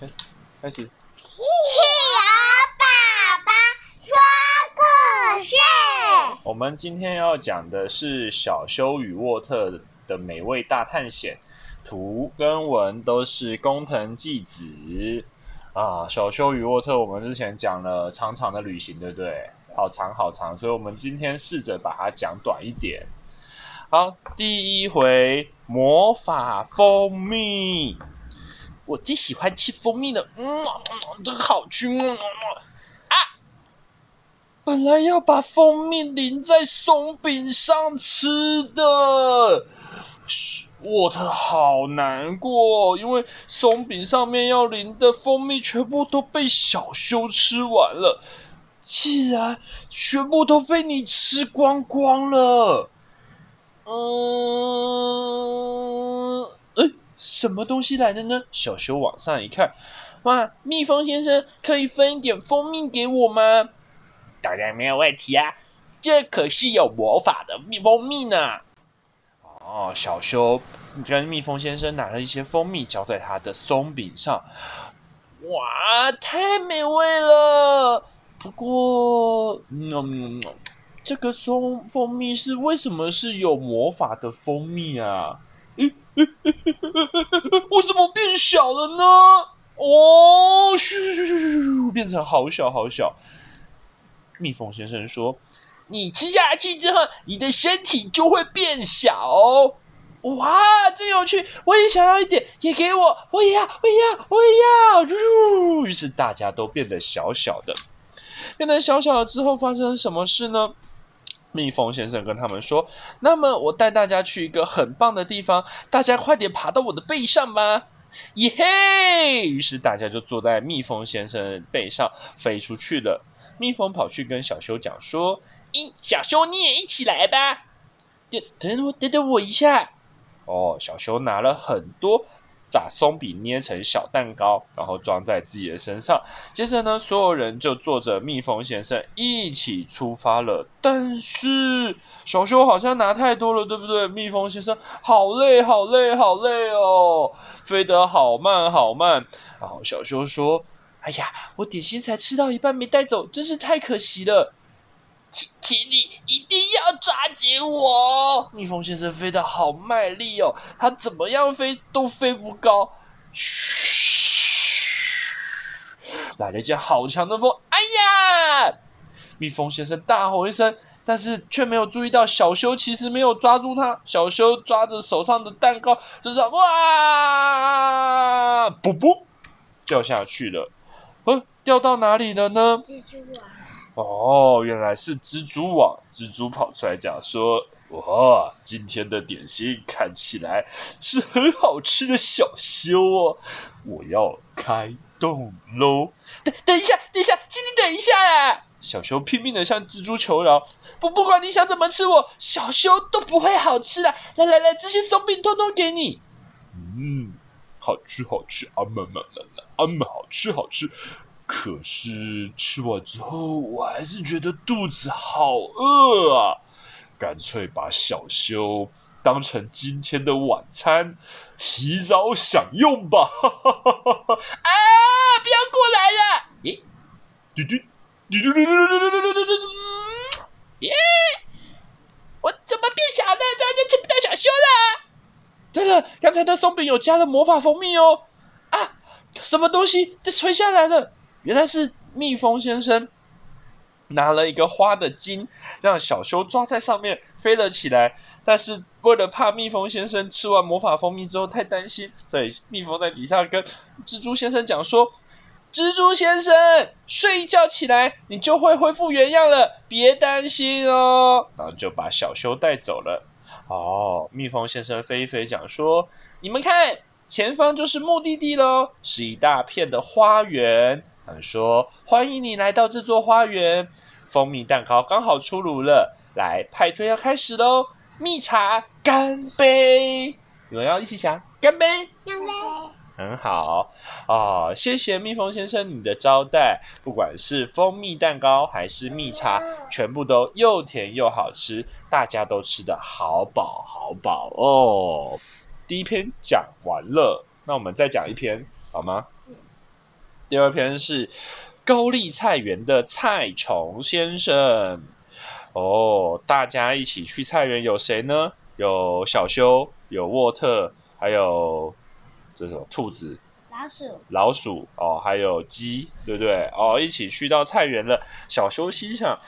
开开始。企鹅爸爸说故事。我们今天要讲的是小修与沃特的美味大探险，图跟文都是工藤纪子啊。小修与沃特，我们之前讲了长长的旅行，对不对？好长好长，所以我们今天试着把它讲短一点。好，第一回魔法蜂蜜，我最喜欢吃蜂蜜了，嗯，真好吃，嗯，啊！本来要把蜂蜜淋在松饼上吃的，我的好难过，因为松饼上面要淋的蜂蜜全部都被小修吃完了。既然全部都被你吃光光了，嗯，哎，什么东西来的呢？小修往上一看，哇，蜜蜂先生，可以分一点蜂蜜给我吗？当然没有问题啊，这可是有魔法的蜜蜂蜜呢。哦，小修跟蜜蜂先生拿了一些蜂蜜，浇在他的松饼上，哇，太美味了！不过，嗯，这个松蜂蜜是为什么是有魔法的蜂蜜啊？我怎么变小了呢？哦，咻咻咻咻咻，变成好小好小。蜜蜂先生说：“你吃下去之后，你的身体就会变小。”哇，真有趣！我也想要一点，也给我，我也要，我也要，我也要。于是大家都变得小小的。变得小小了之后，发生什么事呢？蜜蜂先生跟他们说：“那么我带大家去一个很棒的地方，大家快点爬到我的背上吧！”耶嘿！于是大家就坐在蜜蜂先生背上飞出去了。蜜蜂跑去跟小修讲说：“咦，小修你也一起来吧！”等等我，等等我一下。哦，小修拿了很多。把松饼捏成小蛋糕，然后装在自己的身上。接着呢，所有人就坐着蜜蜂先生一起出发了。但是小修好像拿太多了，对不对？蜜蜂先生好累，好累，好累哦，飞得好慢，好慢。然后小修说：“哎呀，我点心才吃到一半没带走，真是太可惜了。”请，请你一定要抓紧我！蜜蜂先生飞得好卖力哦，他怎么样飞都飞不高。嘘，来了一阵好强的风！哎呀！蜜蜂先生大吼一声，但是却没有注意到小修其实没有抓住他。小修抓着手上的蛋糕，就这样哇，噗噗，掉下去了。嗯，掉到哪里了呢？哦，原来是蜘蛛网。蜘蛛跑出来讲说：“哇，今天的点心看起来是很好吃的。”小修哦，我要开动喽！等等一下，等一下，请你等一下呀！小修拼命的向蜘蛛求饶：“不，不管你想怎么吃我，小修都不会好吃的。来来来，这些松饼通通给你。”嗯，好吃好吃，啊嘛嘛嘛嘛，啊嘛好吃好吃。可是吃完之后，我还是觉得肚子好饿啊！干脆把小修当成今天的晚餐，提早享用吧！啊！不要过来了！咦？嘟嘟嘟嘟嘟嘟嘟嘟嘟嘟嘟！耶！我怎么变小了？这样就吃不到小修了。对了，刚才的松饼有加了魔法蜂蜜哦！啊，什么东西？这垂下来了。原来是蜜蜂先生拿了一个花的茎，让小修抓在上面飞了起来。但是为了怕蜜蜂先生吃完魔法蜂蜜之后太担心，所以蜜蜂在底下跟蜘蛛先生讲说：“蜘蛛先生，睡一觉起来，你就会恢复原样了，别担心哦。”然后就把小修带走了。哦，蜜蜂先生飞一飞讲说：“你们看，前方就是目的地喽，是一大片的花园。”说：“欢迎你来到这座花园，蜂蜜蛋糕刚好出炉了，来，派对要开始喽！蜜茶干杯！你们要一起想干杯？干杯！很好哦，谢谢蜜蜂先生你的招待，不管是蜂蜜蛋糕还是蜜茶，全部都又甜又好吃，大家都吃得好饱好饱哦。第一篇讲完了，那我们再讲一篇好吗？”第二篇是高丽菜园的菜虫先生。哦，大家一起去菜园有谁呢？有小修，有沃特，还有这种兔子。老鼠，老鼠哦，还有鸡，对不对？哦，一起去到菜园了。小修心想，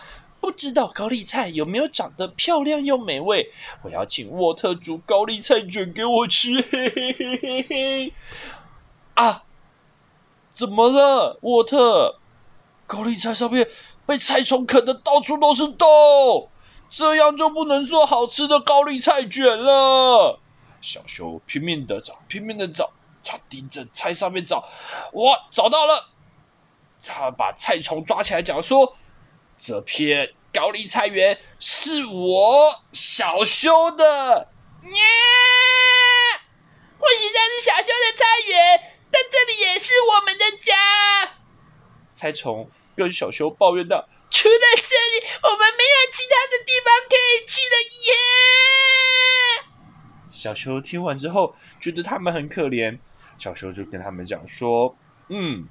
不知道高丽菜有没有长得漂亮又美味？我要请沃特煮高丽菜卷给我吃。嘿嘿嘿嘿嘿。啊，怎么了，沃特？高丽菜上面被菜虫啃得到处都是洞，这样就不能做好吃的高丽菜卷了。小修拼命的找，拼命的找。他盯着菜上面找，哇，找到了！他把菜虫抓起来，讲说：“这片高丽菜园是我小修的。”耶，或许这是小修的菜园，但这里也是我们的家。菜虫跟小修抱怨道：“除了这里，我们没有其他的地方可以去了耶。”小修听完之后，觉得他们很可怜。小修就跟他们讲说：“嗯，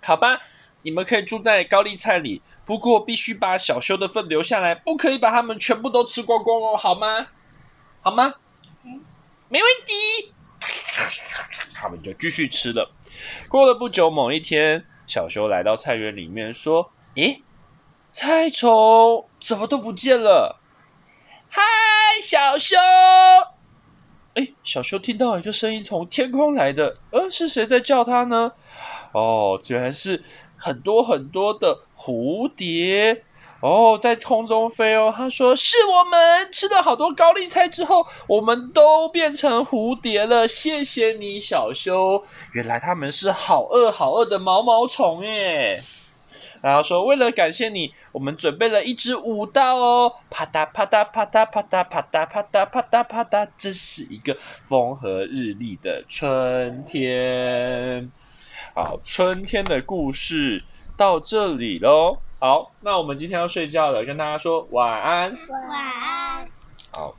好吧，你们可以住在高丽菜里，不过必须把小修的份留下来，不可以把他们全部都吃光光哦，好吗？好吗？嗯，没问题。他们就继续吃了。过了不久，某一天，小修来到菜园里面，说：‘咦，菜虫怎么都不见了？’嗨，小修。”哎，小修听到一个声音从天空来的，呃，是谁在叫他呢？哦，原来是很多很多的蝴蝶哦，在空中飞哦。他说：“是我们吃了好多高丽菜之后，我们都变成蝴蝶了。谢谢你，小修。原来他们是好饿好饿的毛毛虫耶。”然后说，为了感谢你，我们准备了一支舞蹈哦，啪嗒啪嗒啪嗒啪嗒啪嗒啪嗒啪嗒啪嗒，这是一个风和日丽的春天。好，春天的故事到这里喽。好，那我们今天要睡觉了，跟大家说晚安。晚安。好。